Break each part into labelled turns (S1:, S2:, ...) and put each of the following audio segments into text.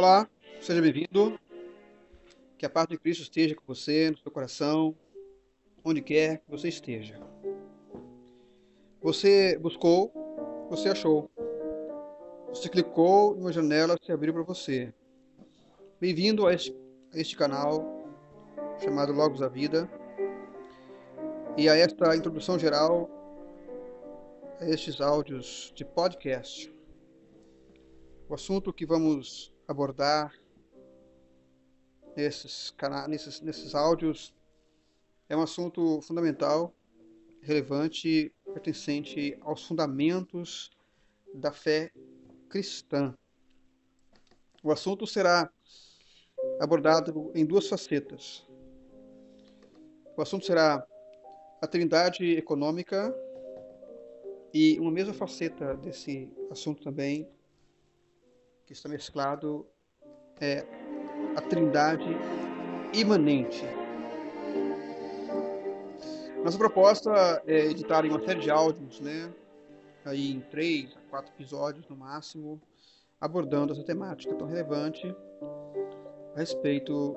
S1: Olá, seja bem-vindo. Que a paz de Cristo esteja com você, no seu coração, onde quer que você esteja. Você buscou, você achou. Você clicou e uma janela se abriu para você. Bem-vindo a a este canal chamado Logos da Vida e a esta introdução geral a estes áudios de podcast. O assunto que vamos abordar nesses, nesses, nesses áudios é um assunto fundamental, relevante, pertencente aos fundamentos da fé cristã. O assunto será abordado em duas facetas. O assunto será a trindade econômica e uma mesma faceta desse assunto também, que está mesclado, é a trindade imanente. Nossa proposta é editar em uma série de áudios, né? Aí em três a quatro episódios no máximo, abordando essa temática tão relevante a respeito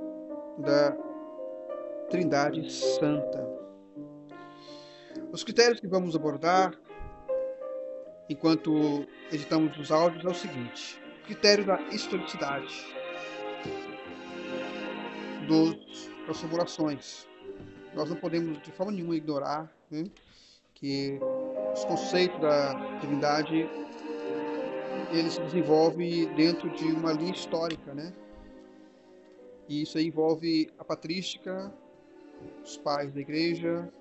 S1: da Trindade Santa. Os critérios que vamos abordar enquanto editamos os áudios é o seguinte: critério da historicidade das formulações. Nós não podemos de forma nenhuma ignorar né, que os conceitos da divindade ele se desenvolve dentro de uma linha histórica, né? E isso envolve a patrística, os pais da igreja.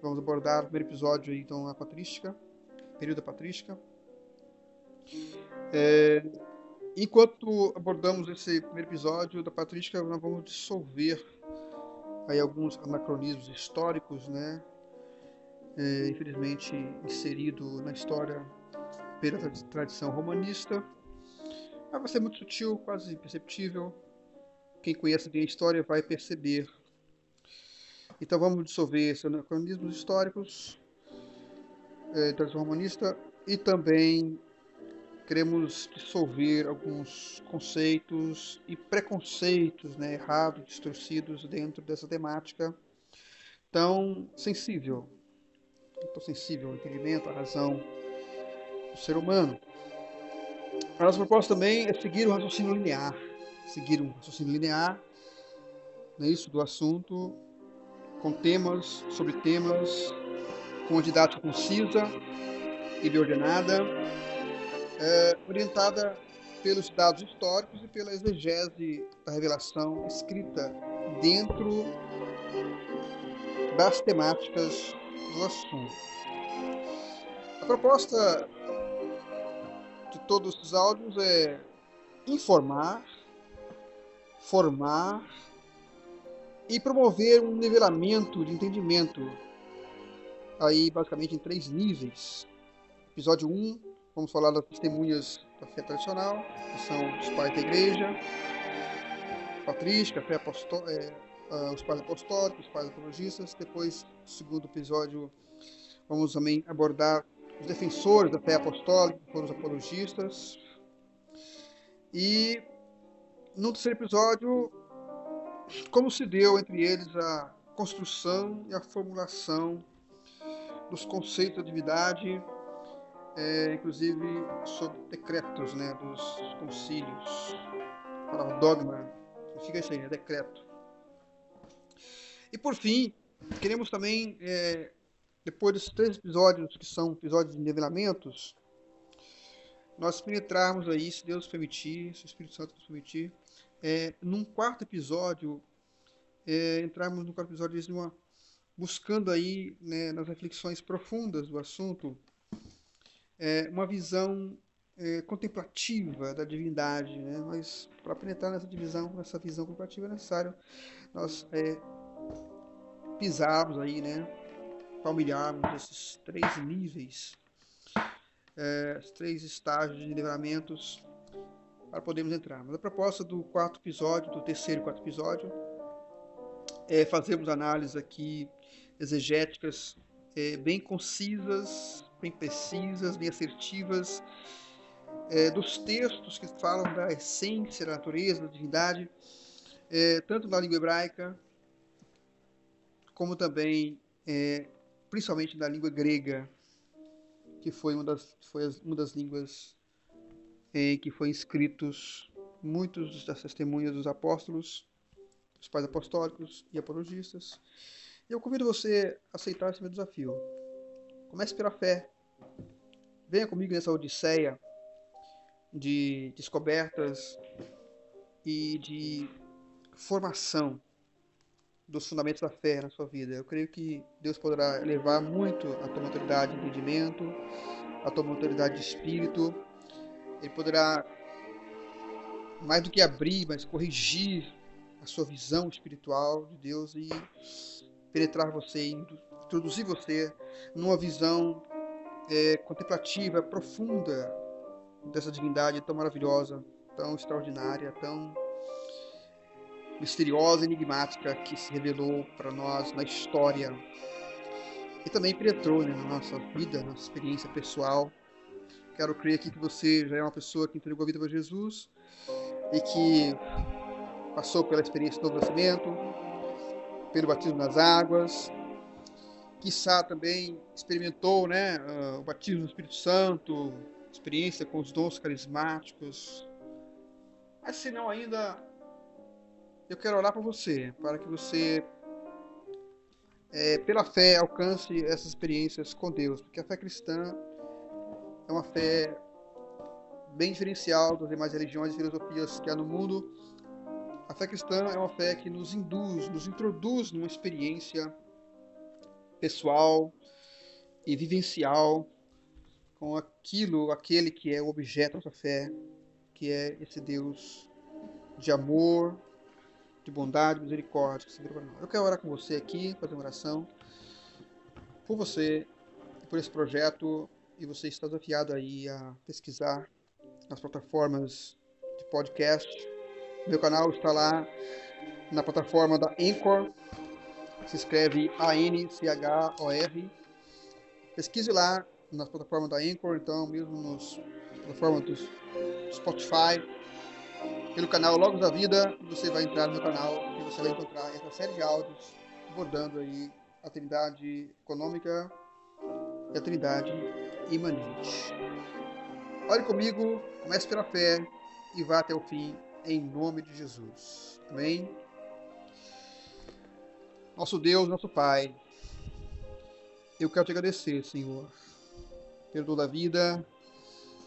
S1: Vamos abordar no primeiro episódio então a patrística período da patrística. É, enquanto abordamos esse primeiro episódio da patrística, nós vamos dissolver aí alguns anacronismos históricos, né? É, infelizmente inserido na história pela tradição romanista. Mas vai ser muito sutil, quase imperceptível. Quem conhece bem a história vai perceber. Então vamos dissolver esses anacronismos históricos é, tradição romanista e também queremos dissolver alguns conceitos e preconceitos né, errados, distorcidos dentro dessa temática tão sensível, tão sensível ao entendimento, à razão do ser humano. A nossa proposta também é seguir o raciocínio linear, seguir um raciocínio linear, né, isso do assunto, com temas sobre temas com uma didática concisa e bem ordenada, é, orientada pelos dados históricos e pela exegese da revelação escrita dentro das temáticas do assunto. A proposta de todos esses áudios é informar, formar e promover um nivelamento de entendimento aí basicamente em três níveis. Episódio 1, vamos falar das testemunhas da fé tradicional, que são os pais da igreja, patrística, fé apostó é, os pais apostólicos, os pais apologistas. Depois, no segundo episódio, vamos também abordar os defensores da fé apostólica, que foram os apologistas. E no terceiro episódio, como se deu entre eles a construção e a formulação dos conceitos da divindade, é, inclusive sobre decretos né, dos concílios. Para dogma, fica isso aí, né, decreto. E por fim, queremos também, é, depois desses três episódios, que são episódios de nivelamentos, nós penetrarmos aí, se Deus permitir, se o Espírito Santo nos permitir, é, num quarto episódio, é, entrarmos no quarto episódio de uma buscando aí, né, nas reflexões profundas do assunto, é, uma visão é, contemplativa da divindade, né? Mas para penetrar nessa divisão, nessa visão contemplativa é necessário nós é, pisarmos aí, né? Palmilharmos esses três níveis, é, três estágios de livramentos para podermos entrar. Mas a proposta do quarto episódio, do terceiro e quarto episódio, é fazermos análise aqui exegéticas é, bem concisas, bem precisas, bem assertivas é, dos textos que falam da essência da natureza, da divindade, é, tanto na língua hebraica, como também, é, principalmente na língua grega, que foi uma das, foi uma das línguas em que foi escritos muitos das testemunhas dos apóstolos, dos pais apostólicos e apologistas. E eu convido você a aceitar esse meu desafio. Comece pela fé. Venha comigo nessa odisseia de descobertas e de formação dos fundamentos da fé na sua vida. Eu creio que Deus poderá elevar muito a tua maturidade de entendimento, a tua maturidade de espírito. Ele poderá, mais do que abrir, mas corrigir a sua visão espiritual de Deus e penetrar você, introduzir você numa visão é, contemplativa, profunda dessa divindade tão maravilhosa, tão extraordinária, tão misteriosa enigmática que se revelou para nós na história e também penetrou né, na nossa vida, na nossa experiência pessoal. Quero crer aqui que você já é uma pessoa que entregou a vida para Jesus e que passou pela experiência do novo nascimento, pelo batismo nas águas, quiçá também experimentou né, uh, o batismo no Espírito Santo, experiência com os dons carismáticos. Mas se não ainda, eu quero orar por você, para que você, é, pela fé, alcance essas experiências com Deus, porque a fé cristã é uma fé bem diferencial das demais religiões e filosofias que há no mundo. A fé cristã é uma fé que nos induz, nos introduz numa experiência pessoal e vivencial com aquilo, aquele que é o objeto da nossa fé, que é esse Deus de amor, de bondade, misericórdia. Eu quero orar com você aqui, fazer uma oração por você, por esse projeto, e você está desafiado aí a pesquisar nas plataformas de podcast. Meu canal está lá na plataforma da Anchor, se escreve A-N-C-H-O-R. Pesquise lá nas plataformas da Anchor, então mesmo nas plataformas do Spotify, pelo canal Logos da Vida, você vai entrar no canal e você vai encontrar essa série de áudios abordando aí a Trindade econômica e a Trindade imanente. Ore comigo, comece pela fé e vá até o fim, em nome de Jesus. Amém? Nosso Deus, nosso Pai, eu quero te agradecer, Senhor, pelo dom da vida,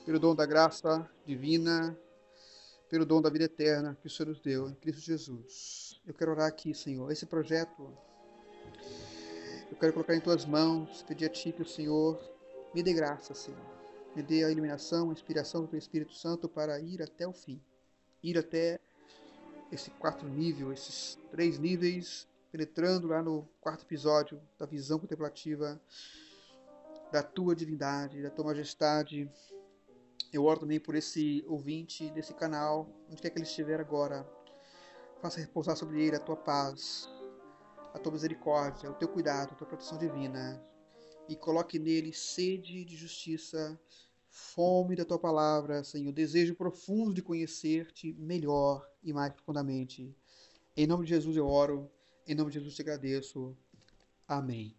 S1: pelo dom da graça divina, pelo dom da vida eterna que o Senhor nos deu em Cristo Jesus. Eu quero orar aqui, Senhor. Esse projeto eu quero colocar em tuas mãos, pedir a Ti que o Senhor me dê graça, Senhor. Me dê a iluminação, a inspiração do Teu Espírito Santo para ir até o fim. Ir até esse quarto nível, esses três níveis, penetrando lá no quarto episódio da visão contemplativa da Tua divindade, da Tua majestade, eu oro também por esse ouvinte desse canal, onde quer que ele estiver agora. Faça repousar sobre ele a tua paz, a tua misericórdia, o teu cuidado, a tua proteção divina. E coloque nele sede de justiça, fome da tua palavra, Senhor, desejo profundo de conhecer-te melhor e mais profundamente. Em nome de Jesus eu oro, em nome de Jesus te agradeço. Amém.